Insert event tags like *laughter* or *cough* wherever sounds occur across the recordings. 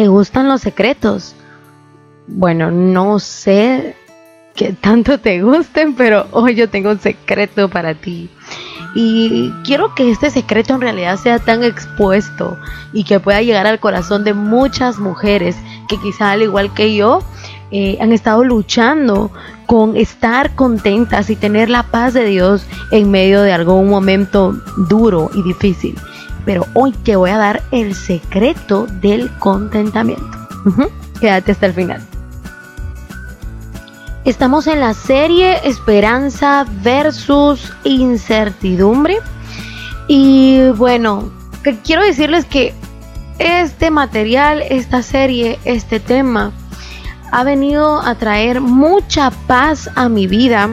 ¿Te gustan los secretos? Bueno, no sé qué tanto te gusten, pero hoy yo tengo un secreto para ti. Y quiero que este secreto en realidad sea tan expuesto y que pueda llegar al corazón de muchas mujeres que quizá al igual que yo eh, han estado luchando con estar contentas y tener la paz de Dios en medio de algún momento duro y difícil. Pero hoy te voy a dar el secreto del contentamiento. Quédate hasta el final. Estamos en la serie Esperanza versus incertidumbre. Y bueno, quiero decirles que este material, esta serie, este tema, ha venido a traer mucha paz a mi vida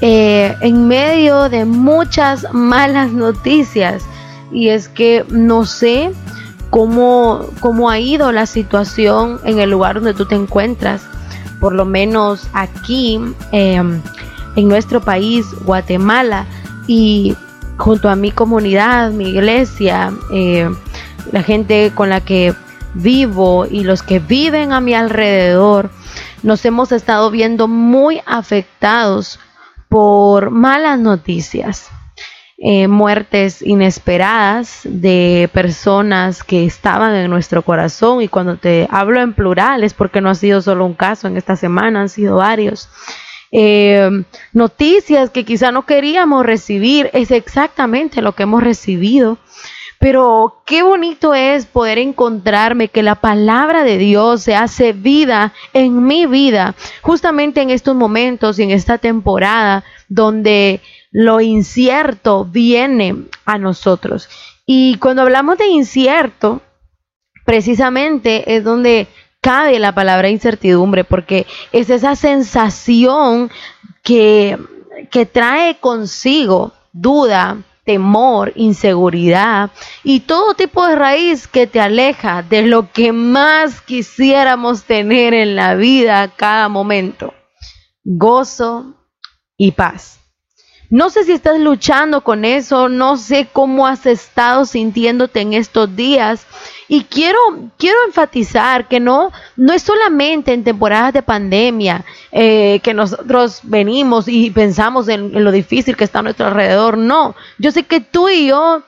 eh, en medio de muchas malas noticias. Y es que no sé cómo, cómo ha ido la situación en el lugar donde tú te encuentras por lo menos aquí em, en nuestro país, Guatemala, y junto a mi comunidad, mi iglesia, eh, la gente con la que vivo y los que viven a mi alrededor, nos hemos estado viendo muy afectados por malas noticias. Eh, muertes inesperadas de personas que estaban en nuestro corazón y cuando te hablo en plural es porque no ha sido solo un caso en esta semana, han sido varios. Eh, noticias que quizá no queríamos recibir, es exactamente lo que hemos recibido. Pero qué bonito es poder encontrarme que la palabra de Dios se hace vida en mi vida, justamente en estos momentos y en esta temporada donde lo incierto viene a nosotros. Y cuando hablamos de incierto, precisamente es donde cabe la palabra incertidumbre, porque es esa sensación que, que trae consigo duda, temor, inseguridad y todo tipo de raíz que te aleja de lo que más quisiéramos tener en la vida cada momento. Gozo y paz. No sé si estás luchando con eso, no sé cómo has estado sintiéndote en estos días. Y quiero, quiero enfatizar que no, no es solamente en temporadas de pandemia eh, que nosotros venimos y pensamos en, en lo difícil que está a nuestro alrededor. No, yo sé que tú y yo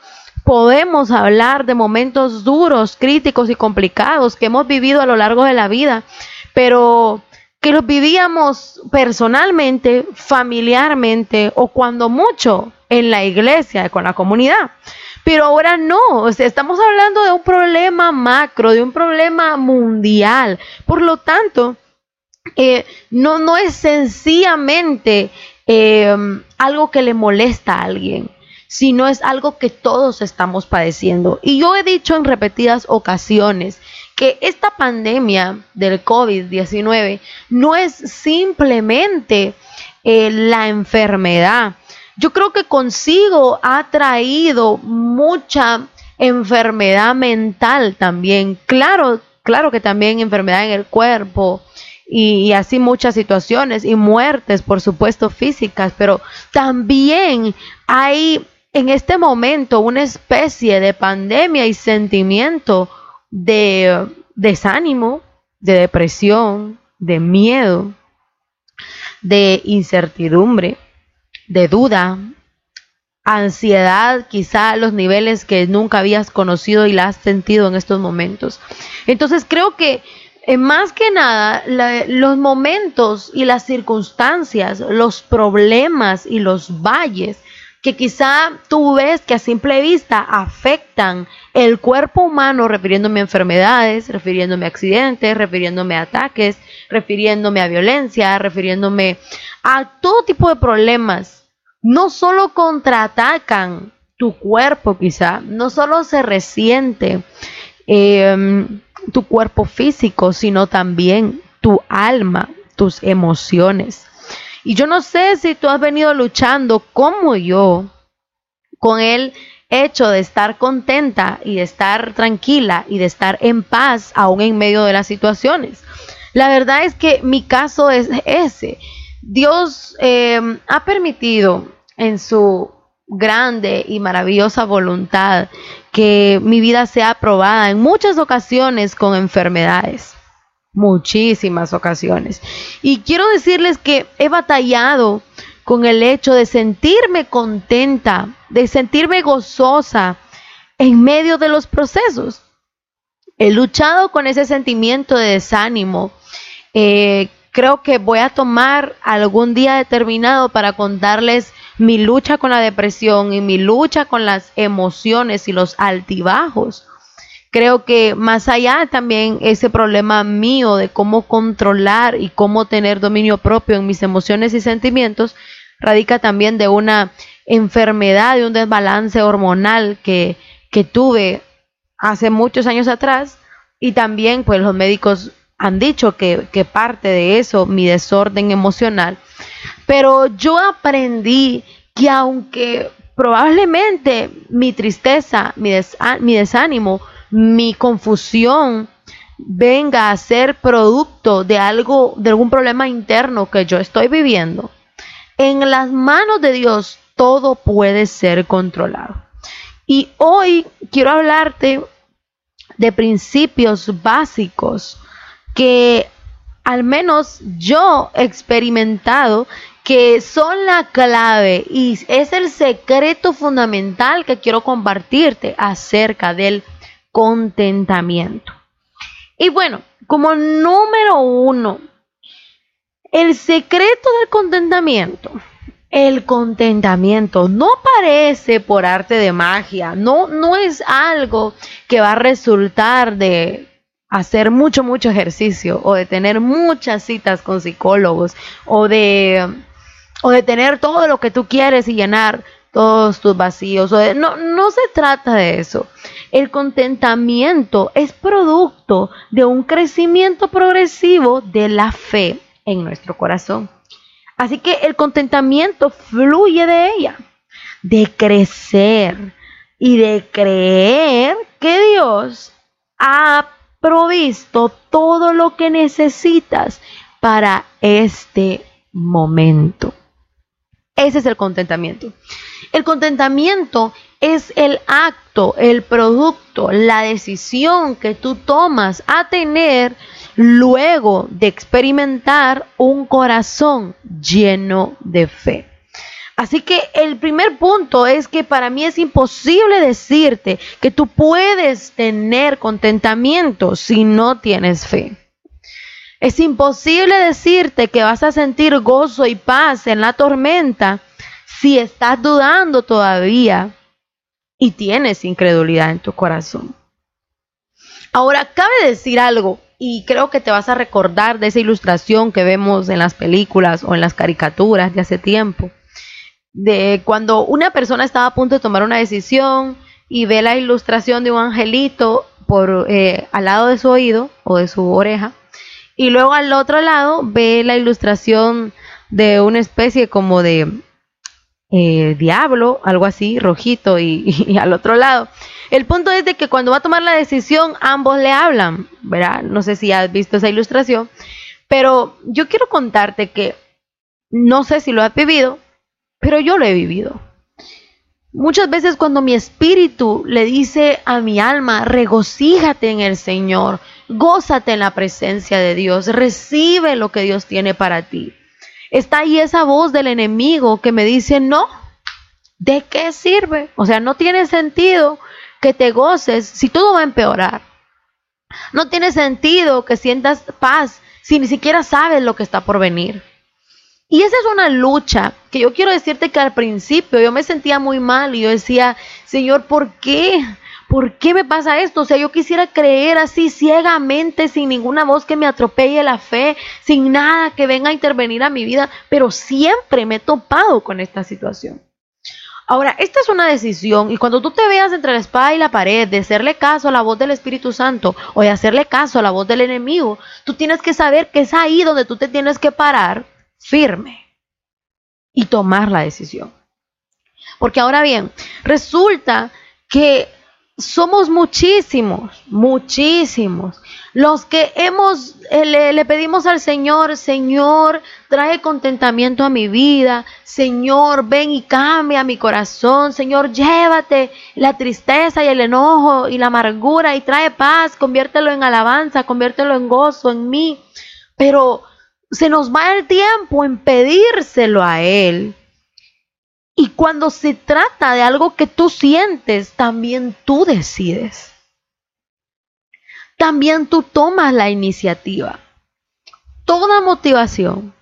podemos hablar de momentos duros, críticos y complicados que hemos vivido a lo largo de la vida, pero que los vivíamos personalmente, familiarmente o cuando mucho en la iglesia, con la comunidad. Pero ahora no, o sea, estamos hablando de un problema macro, de un problema mundial. Por lo tanto, eh, no, no es sencillamente eh, algo que le molesta a alguien sino es algo que todos estamos padeciendo. Y yo he dicho en repetidas ocasiones que esta pandemia del COVID-19 no es simplemente eh, la enfermedad. Yo creo que consigo ha traído mucha enfermedad mental también. Claro, claro que también enfermedad en el cuerpo y, y, así muchas situaciones y muertes, por supuesto, físicas, pero también hay en este momento una especie de pandemia y sentimiento de desánimo, de depresión, de miedo, de incertidumbre, de duda, ansiedad, quizá los niveles que nunca habías conocido y la has sentido en estos momentos. Entonces creo que eh, más que nada los momentos y las circunstancias, los problemas y los valles que quizá tú ves que a simple vista afectan el cuerpo humano, refiriéndome a enfermedades, refiriéndome a accidentes, refiriéndome a ataques, refiriéndome a violencia, refiriéndome a todo tipo de problemas. No solo contraatacan tu cuerpo quizá, no solo se resiente em, tu cuerpo físico, sino también tu alma, tus emociones. Y yo no sé si tú has venido luchando como yo con el hecho de estar contenta y de estar tranquila y de estar en paz aún en medio de las situaciones. La verdad es que mi caso es ese. Dios eh, ha permitido en su grande y maravillosa voluntad que mi vida sea aprobada en muchas ocasiones con enfermedades, muchísimas ocasiones. Y quiero decirles que he batallado con el hecho de sentirme contenta, de sentirme gozosa en medio de los procesos. He luchado con ese sentimiento de desánimo. Eh, creo que voy a tomar algún día determinado para contarles mi lucha con la depresión y mi lucha con las emociones y los altibajos. Creo que más allá también ese problema mío de cómo controlar y cómo tener dominio propio en mis emociones y sentimientos, radica también de una enfermedad, de un desbalance hormonal que, que tuve hace muchos años atrás. Y también pues los médicos han dicho que, que parte de eso, mi desorden emocional, pero yo aprendí que aunque probablemente mi tristeza, mi, mi desánimo, mi confusión venga a ser producto de algo, de algún problema interno que yo estoy viviendo, en las manos de Dios todo puede ser controlado. Y hoy quiero hablarte de principios básicos que al menos yo he experimentado que son la clave y es el secreto fundamental que quiero compartirte acerca del contentamiento. Y bueno, como número uno, el secreto del contentamiento. El contentamiento no parece por arte de magia, no, no es algo que va a resultar de hacer mucho, mucho ejercicio o de tener muchas citas con psicólogos o de o de tener todo lo que tú quieres y llenar todos tus vacíos. no, no se trata de eso. El contentamiento es producto de un crecimiento progresivo de la fe en nuestro corazón. Así que el contentamiento fluye de ella, de crecer y de creer que Dios ha provisto todo lo que necesitas para este momento. Ese es el contentamiento. El contentamiento es el acto, el producto, la decisión que tú tomas a tener luego de experimentar un corazón lleno de fe. Así que el primer punto es que para mí es imposible decirte que tú puedes tener contentamiento si no tienes fe. Es imposible decirte que vas a sentir gozo y paz en la tormenta si estás dudando todavía y tienes incredulidad en tu corazón. Ahora, cabe decir algo, y creo que te vas a recordar de esa ilustración que vemos en las películas o en las caricaturas de hace tiempo, de cuando una persona estaba a punto de tomar una decisión y ve la ilustración de un angelito por eh, al lado de su oído o de su oreja y luego al otro lado ve la ilustración de una especie como de eh, diablo, algo así, rojito, *laughs* y, al otro lado. El punto es de que cuando va a tomar la decisión, ambos le hablan, ¿verdad? No sé si has visto esa ilustración, pero yo quiero contarte que no sé si lo has vivido, pero yo lo he vivido. Muchas veces cuando mi espíritu le dice a mi alma, regocíjate en el Señor, gózate en la presencia de Dios, recibe lo que Dios tiene para ti. Está ahí esa voz del enemigo que me dice, no, ¿de qué sirve? O sea, no tiene sentido que te goces si todo va a empeorar. No tiene sentido que sientas paz si ni siquiera sabes lo que está por venir. Y esa es una lucha que yo quiero decirte que al principio yo me sentía muy mal y yo decía, Señor, ¿por qué? ¿Por qué me pasa esto? O sea, yo quisiera creer así ciegamente, sin ninguna voz que me atropelle la fe, sin nada que venga a intervenir a mi vida, pero siempre me he topado con esta situación. Ahora, esta es una decisión y cuando tú te veas entre la espada y la pared de hacerle caso a la voz del Espíritu Santo o de hacerle caso a la voz del enemigo, tú tienes que saber que es ahí donde tú te tienes que parar firme y tomar la decisión. Porque ahora bien, resulta que somos muchísimos, muchísimos Los que hemos, eh, le, le, pedimos al Señor, Señor, trae contentamiento a mi vida, Señor, ven y cambia mi corazón, Señor, llévate la tristeza y el enojo y la amargura y trae paz, conviértelo en alabanza, conviértelo en gozo en mí. Pero se nos va el tiempo en pedírselo a Él. Y cuando se trata de algo que tú sientes, también tú decides también tú tomas la iniciativa. Toda motivación,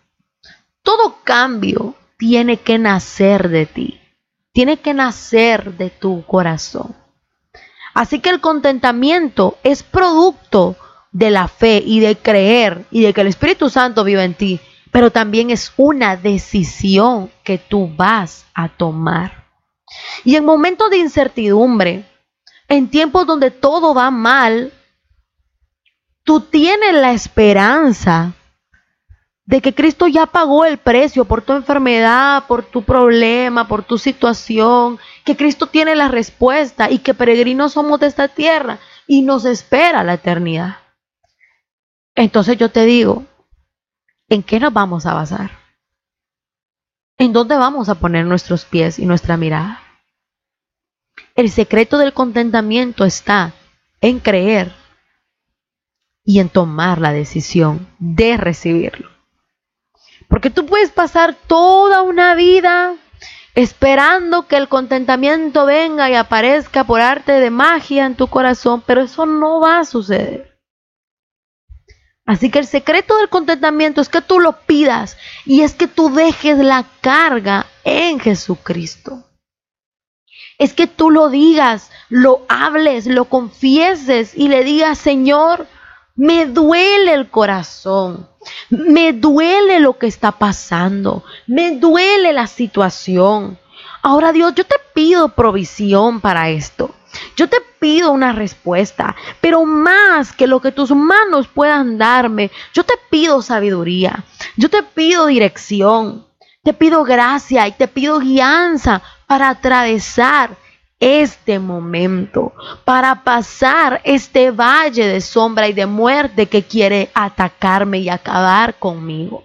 todo cambio tiene que nacer de ti, tiene que nacer de tu corazón. Así que el contentamiento es producto de la fe y de creer y de que el Espíritu Santo vive en ti, pero también es una decisión que tú vas a tomar. Y en momentos de incertidumbre, en tiempos donde todo va mal, tú tienes la esperanza de que Cristo ya pagó el precio por tu enfermedad, por tu problema, por tu situación, que Cristo tiene la respuesta y que peregrinos somos de esta tierra y nos espera la eternidad. Entonces yo te digo, ¿en qué nos vamos a basar? ¿En dónde vamos a poner nuestros pies y nuestra mirada? El secreto del contentamiento está en creer y en tomar la decisión de recibirlo. Porque tú puedes pasar toda una vida esperando que el contentamiento venga y aparezca por arte de magia en tu corazón, pero eso no va a suceder. Así que el secreto del contentamiento es que tú lo pidas y es que tú dejes la carga en Jesucristo. Es que tú lo digas, lo hables, lo confieses y le digas, Señor, me duele el corazón. Me duele lo que está pasando. Me duele la situación. Ahora Dios, yo te pido provisión para esto. Yo te pido una respuesta, pero más que lo que tus manos puedan darme, yo te pido sabiduría, yo te pido dirección, te pido gracia y te pido guianza para atravesar este momento, para pasar este valle de sombra y de muerte que quiere atacarme y acabar conmigo.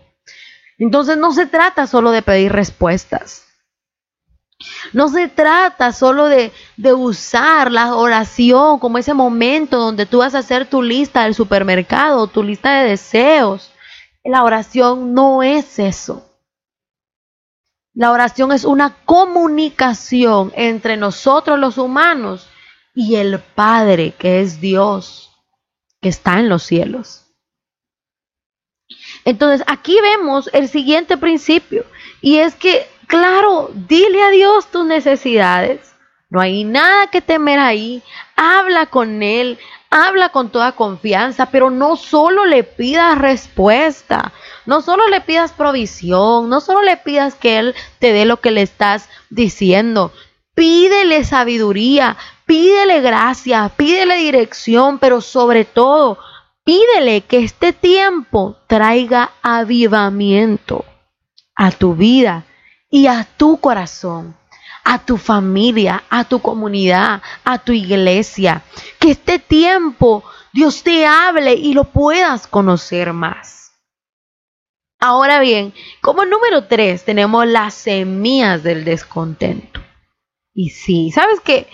Entonces no se trata solo de pedir respuestas. No se trata solo de, de, usar la oración como ese momento donde tú vas a hacer tu lista del supermercado, tu lista de deseos. La oración no es eso. La oración es una comunicación entre nosotros los humanos y el Padre, que es Dios, que está en los cielos. Entonces, aquí vemos el siguiente principio, y es que, claro, dile a Dios tus necesidades. No hay nada que temer ahí. Habla con Él, habla con toda confianza, pero no solo le pidas respuesta, no solo le pidas provisión, no solo le pidas que Él te dé lo que le estás diciendo. Pídele sabiduría, pídele gracia, pídele dirección, pero sobre todo, pídele que este tiempo traiga avivamiento a tu vida y a tu corazón a tu familia, a tu comunidad, a tu iglesia. Que este tiempo Dios te hable y lo puedas conocer más. Ahora bien, como número tres tenemos las semillas del descontento. Y sí, ¿sabes qué?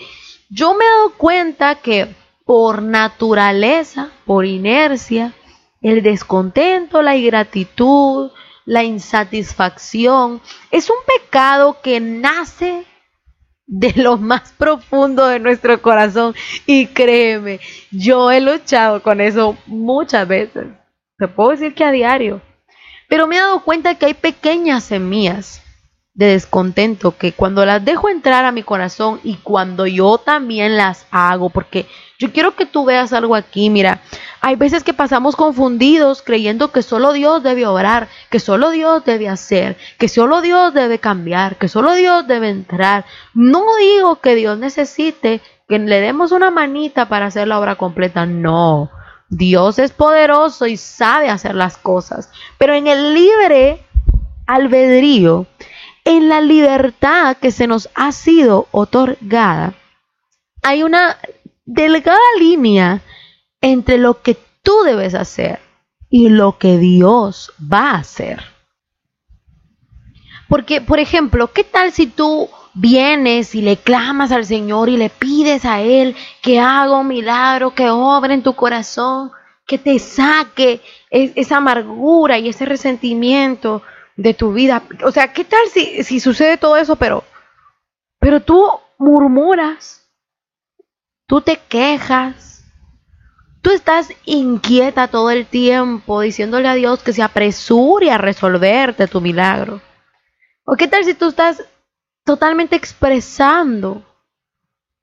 Yo me he dado cuenta que por naturaleza, por inercia, el descontento, la ingratitud, la insatisfacción, es un pecado que nace de lo más profundo de nuestro corazón. Y créeme, yo he luchado con eso muchas veces. Te puedo decir que a diario. Pero me he dado cuenta que hay pequeñas semillas de descontento que cuando las dejo entrar a mi corazón y cuando yo también las hago, porque yo quiero que tú veas algo aquí, mira, hay veces que pasamos confundidos creyendo que solo Dios debe obrar, que solo Dios debe hacer, que solo Dios debe cambiar, que solo Dios debe entrar. No digo que Dios necesite que le demos una manita para hacer la obra completa, no. Dios es poderoso y sabe hacer las cosas, pero en el libre albedrío, en la libertad que se nos ha sido otorgada, hay una delgada línea entre lo que tú debes hacer y lo que Dios va a hacer. Porque, por ejemplo, ¿qué tal si tú vienes y le clamas al Señor y le pides a Él que haga un milagro, que obre en tu corazón, que te saque esa amargura y ese resentimiento de tu vida? O sea, ¿qué tal si, si sucede todo eso, pero, pero tú murmuras, tú te quejas, tú estás inquieta todo el tiempo diciéndole a Dios que se apresure a resolverte tu milagro? ¿O qué tal si tú estás totalmente expresando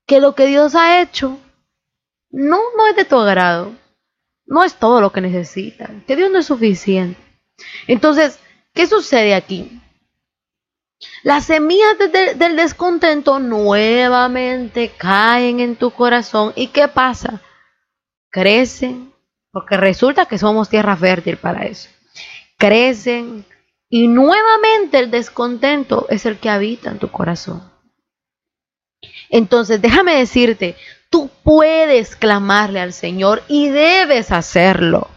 que lo que Dios ha hecho no, no es de tu agrado, no es todo lo que necesitas, que Dios no es suficiente. Entonces, ¿qué sucede aquí? Las semillas del descontento nuevamente caen en tu corazón y ¿qué pasa? Crecen, porque resulta que somos tierra fértil para eso. Crecen, y nuevamente el descontento es el que habita en tu corazón. Entonces, déjame decirte, tú puedes clamarle al Señor y debes hacerlo.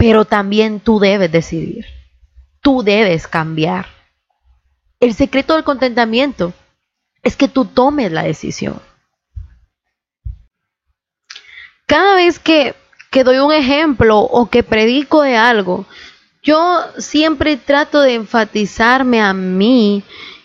Pero también tú debes decidir. Tú debes cambiar. El secreto del contentamiento es que tú tomes la decisión. Cada vez que, que doy un ejemplo o que predico de algo, yo siempre trato de enfatizarme a mí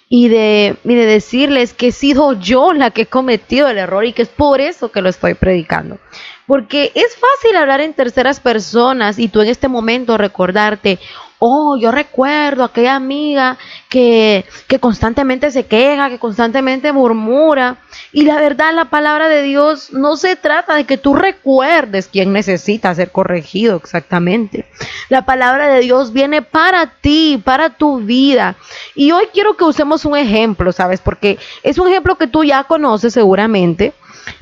y de, y de decirles que he sido yo la que he cometido el error y que es por eso que lo estoy predicando. Porque es fácil hablar en terceras personas y tú en este momento recordarte, oh, yo recuerdo a aquella amiga que, que constantemente se queja, que constantemente murmura. Y la verdad, la palabra de Dios no se trata de que tú recuerdes quién necesita ser corregido exactamente. La palabra de Dios viene para ti, para tu vida. Y hoy quiero que usemos un ejemplo, ¿sabes? Porque es un ejemplo que tú ya conoces seguramente.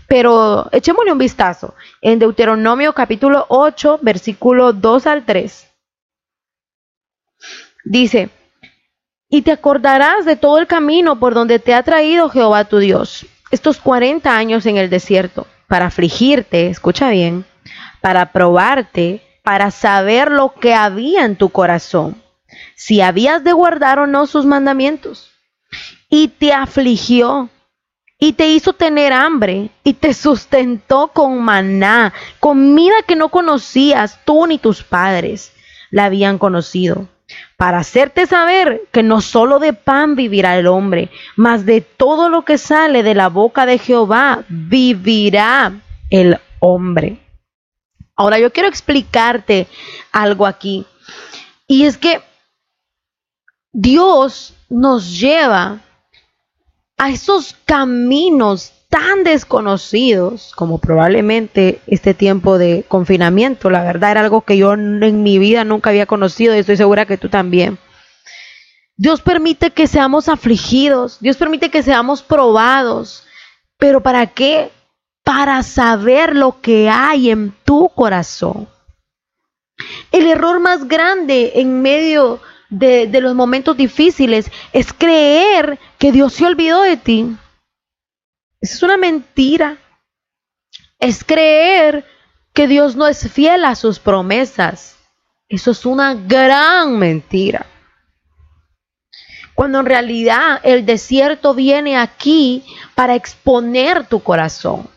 Pero echémosle un vistazo en Deuteronomio capítulo 8, versículo 2 al 3. Dice, y te acordarás de todo el camino por donde te ha traído Jehová tu Dios, estos 40 años en el desierto, para afligirte, escucha bien, para probarte, para saber lo que había en tu corazón, si habías de guardar o no sus mandamientos. Y te afligió y te hizo tener hambre y te sustentó con maná, comida que no conocías tú ni tus padres la habían conocido para hacerte saber que no solo de pan vivirá el hombre, mas de todo lo que sale de la boca de Jehová vivirá el hombre. Ahora yo quiero explicarte algo aquí. Y es que Dios nos lleva a esos caminos tan desconocidos como probablemente este tiempo de confinamiento. La verdad era algo que yo en mi vida nunca había conocido y estoy segura que tú también. Dios permite que seamos afligidos, Dios permite que seamos probados, pero ¿para qué? Para saber lo que hay en tu corazón. El error más grande en medio de, los momentos difíciles es creer que Dios se olvidó de ti. Es una mentira. Es creer que Dios no es fiel a sus promesas. Eso es una gran mentira. Cuando en realidad el desierto viene aquí para exponer tu corazón.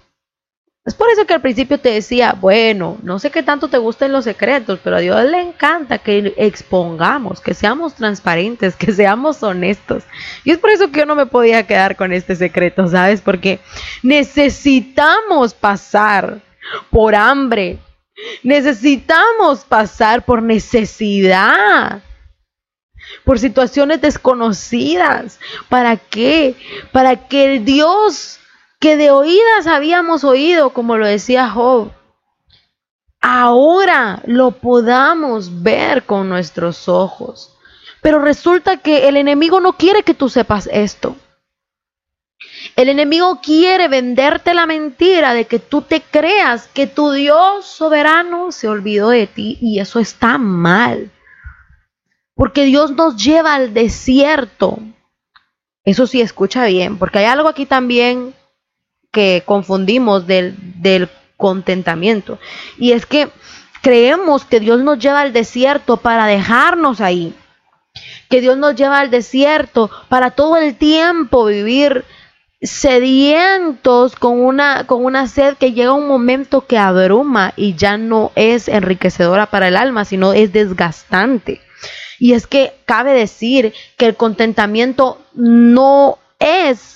Es por eso que al principio te decía, bueno, no sé qué tanto te gusten los secretos, pero a Dios le encanta que expongamos, que seamos transparentes, *laughs* que seamos honestos. Y es por eso que yo no me podía quedar con este secreto, ¿sabes? Porque necesitamos pasar por hambre, necesitamos pasar por necesidad, por situaciones desconocidas. ¿Para qué? Para que el Dios que de oídas habíamos oído, como lo decía Job, ahora lo podamos ver con nuestros ojos. Pero resulta que el enemigo no quiere que tú sepas esto. El enemigo quiere venderte la mentira de que tú te creas que tu Dios soberano se olvidó de ti y eso está mal. Porque Dios nos lleva al desierto. Eso sí, escucha bien, porque hay algo aquí también que confundimos del, contentamiento. Y es que creemos que Dios nos lleva al desierto para dejarnos ahí. Que Dios nos lleva al desierto para todo el tiempo vivir sedientos con una, con una sed que llega un momento que abruma y ya no es enriquecedora para el alma, sino es desgastante. Y es que cabe decir que el contentamiento no es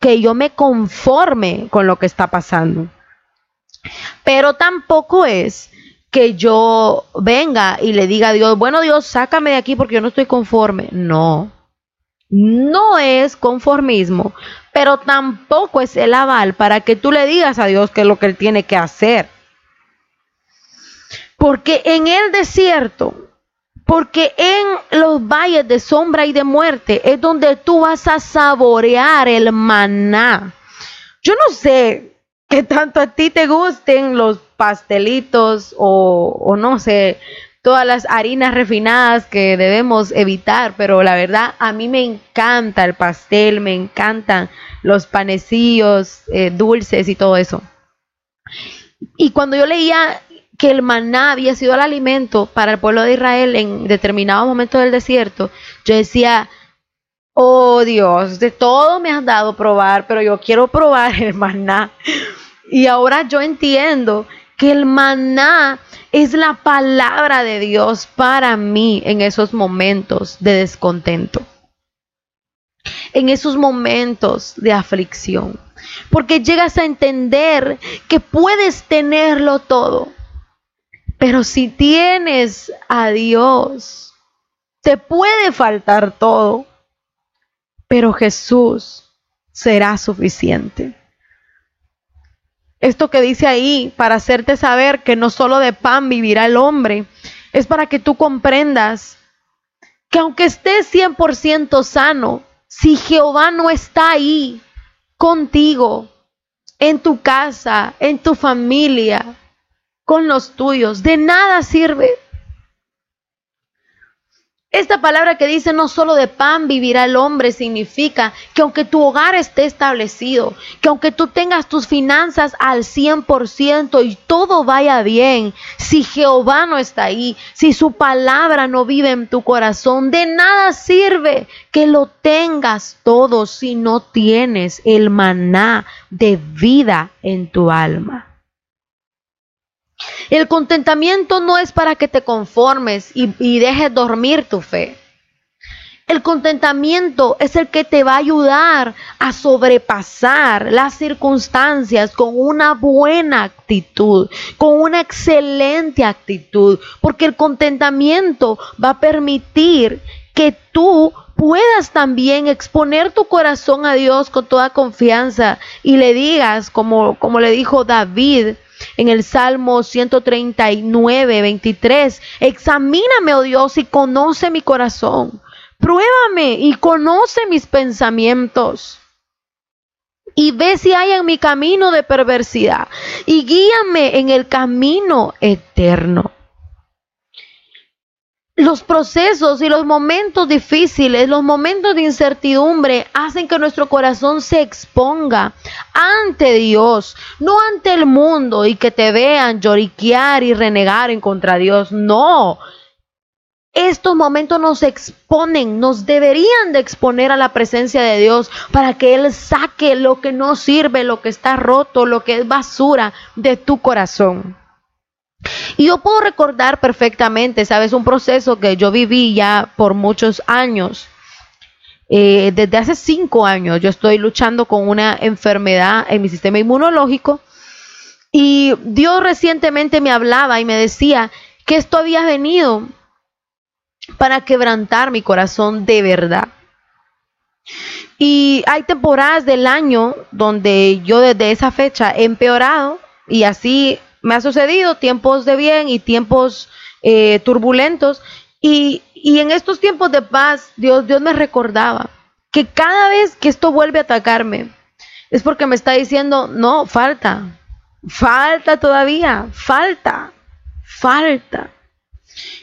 que yo me conforme con lo que está pasando, pero tampoco es que yo venga y le diga a Dios, bueno Dios, sácame de aquí porque yo no estoy conforme. No, no es conformismo, pero tampoco es el aval para que tú le digas a Dios qué es lo que Él tiene que hacer. Porque en el desierto, porque en los valles de sombra y de muerte es donde tú vas a saborear el maná. Yo no sé qué tanto a ti te gusten los pastelitos o, o no sé, todas las harinas refinadas que debemos evitar, pero la verdad a mí me encanta el pastel, me encantan los panecillos eh, dulces y todo eso. Y cuando yo leía que el maná había sido el alimento para el pueblo de Israel en determinado momento del desierto, yo decía, oh Dios, de todo me has dado probar, pero yo quiero probar el maná. Y ahora yo entiendo que el maná es la palabra de Dios para mí en esos momentos de descontento, en esos momentos de aflicción, porque llegas a entender que puedes tenerlo todo, pero si tienes a Dios, te puede faltar todo, pero Jesús será suficiente. Esto que dice ahí, para hacerte saber que no solo de pan vivirá el hombre, es para que tú comprendas que aunque estés 100% sano, si Jehová no está ahí contigo, en tu casa, en tu familia, con los tuyos, de nada sirve. Esta palabra que dice no solo de pan vivirá el hombre significa que aunque tu hogar esté establecido, que aunque tú tengas tus finanzas al 100% y todo vaya bien, si Jehová no está ahí, si su palabra no vive en tu corazón, de nada sirve que lo tengas todo si no tienes el maná de vida en tu alma. El contentamiento no es para que te conformes y, dejes dormir tu fe. El contentamiento es el que te va a ayudar a sobrepasar las circunstancias con una buena actitud, con una excelente actitud, porque el contentamiento va a permitir que tú puedas también exponer tu corazón a Dios con toda confianza y le digas, como, como le dijo David, en el Salmo 139, 23. Examíname, oh Dios, y conoce mi corazón. Pruébame y conoce mis pensamientos. Y ve si hay en mi camino de perversidad. Y guíame en el camino eterno los procesos y los momentos difíciles, los momentos de incertidumbre hacen que nuestro corazón se exponga ante Dios, no ante el mundo y que te vean lloriquear y renegar en contra de Dios. No. Estos momentos nos exponen, nos deberían de exponer a la presencia de Dios para que Él saque lo que no sirve, lo que está roto, lo que es basura de tu corazón. Y yo puedo recordar perfectamente, sabes, un proceso que yo viví ya por muchos años. Eh, desde hace cinco años yo estoy luchando con una enfermedad en mi sistema inmunológico y Dios recientemente me hablaba y me decía que esto había venido para quebrantar mi corazón de verdad. Y hay temporadas del año donde yo desde esa fecha he empeorado y así me ha sucedido tiempos de bien y tiempos eh, turbulentos. Y, en estos tiempos de paz, Dios, Dios me recordaba que cada vez que esto vuelve a atacarme, es porque me está diciendo, no, falta, falta todavía, falta, falta.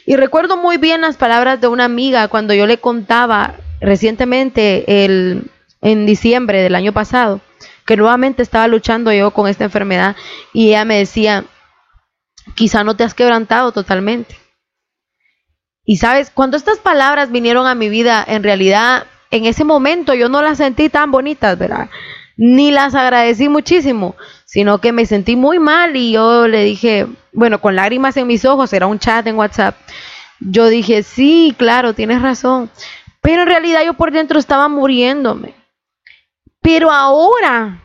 Y recuerdo muy bien las palabras de una amiga cuando yo le contaba recientemente, el, en diciembre del año pasado, que nuevamente estaba luchando yo con esta enfermedad y ella me decía, quizá no te has quebrantado totalmente. Y sabes, cuando estas palabras vinieron a mi vida, en realidad en ese momento yo no las sentí tan bonitas, ¿verdad? Ni las agradecí muchísimo, sino que me sentí muy mal y yo le dije, bueno, con lágrimas en mis ojos, era un chat en WhatsApp, yo dije, sí, claro, tienes razón, pero en realidad yo por dentro estaba muriéndome. Pero ahora,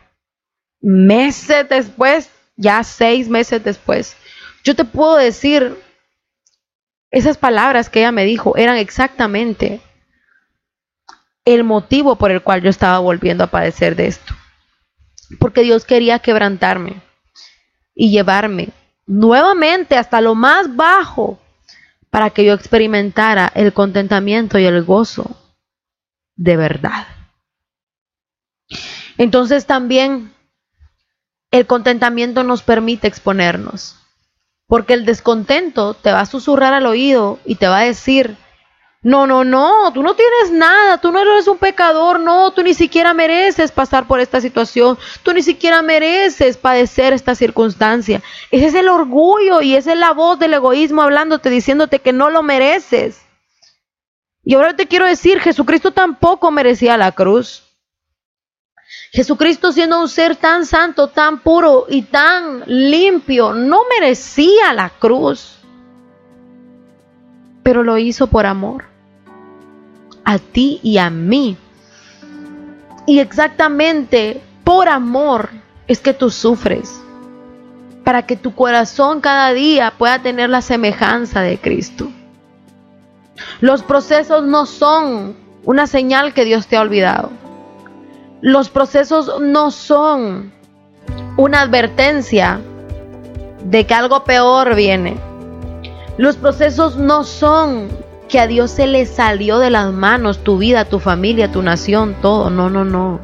meses después, ya seis meses después, yo te puedo decir, esas palabras que ella me dijo eran exactamente el motivo por el cual yo estaba volviendo a padecer de esto. Porque Dios quería quebrantarme y llevarme nuevamente hasta lo más bajo para que yo experimentara el contentamiento y el gozo de verdad. Entonces también el contentamiento nos permite exponernos, porque el descontento te va a susurrar al oído y te va a decir, no, no, no, tú no tienes nada, tú no eres un pecador, no, tú ni siquiera mereces pasar por esta situación, tú ni siquiera mereces padecer esta circunstancia. Ese es el orgullo y esa es la voz del egoísmo hablándote, diciéndote que no lo mereces. Y ahora te quiero decir, Jesucristo tampoco merecía la cruz. Jesucristo siendo un ser tan santo, tan puro y tan limpio, no merecía la cruz, pero lo hizo por amor a ti y a mí. Y exactamente por amor es que tú sufres, para que tu corazón cada día pueda tener la semejanza de Cristo. Los procesos no son una señal que Dios te ha olvidado. Los procesos no son una advertencia de que algo peor viene. Los procesos no son que a Dios se le salió de las manos tu vida, tu familia, tu nación, todo. No, no, no.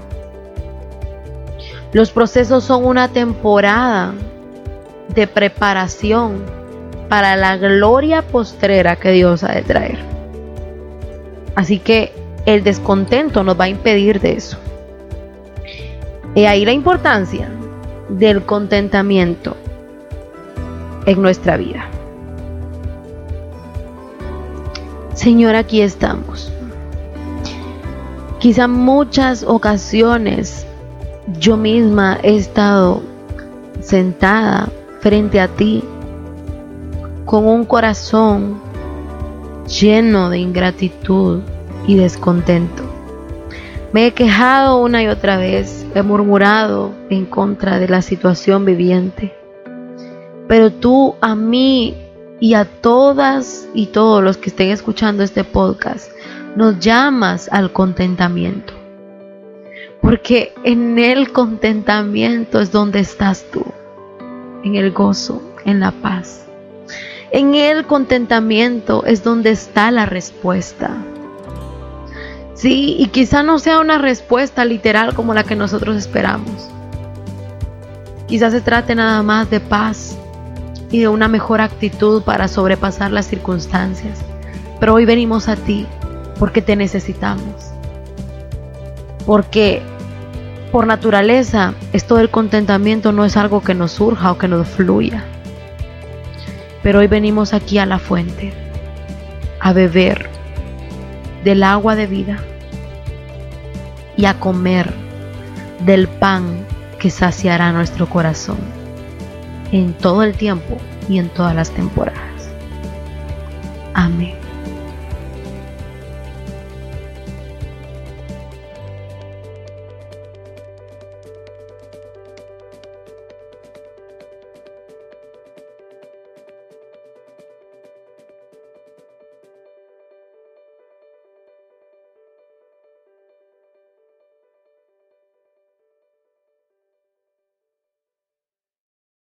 Los procesos son una temporada de preparación para la gloria postrera que Dios ha de traer. Así que el descontento nos va a impedir de eso. Y ahí la importancia del contentamiento en nuestra vida. Señor, aquí estamos. Quizá muchas ocasiones yo misma he estado sentada frente a ti con un corazón lleno de ingratitud y descontento. Me he quejado una y otra vez, he murmurado en contra de la situación viviente. Pero tú a mí y a todas y todos los que estén escuchando este podcast, nos llamas al contentamiento. Porque en el contentamiento es donde estás tú, en el gozo, en la paz. En el contentamiento es donde está la respuesta. Sí, y quizá no sea una respuesta literal como la que nosotros esperamos. Quizás se trate nada más de paz, y de una mejor actitud para sobrepasar las circunstancias. Pero hoy venimos a ti porque te necesitamos. Porque por naturaleza esto del contentamiento no es algo que nos surja o que nos fluya. Pero hoy venimos aquí a la fuente a beber del agua de vida y a comer del pan que saciará nuestro corazón en todo el tiempo y en todas las temporadas. Amén.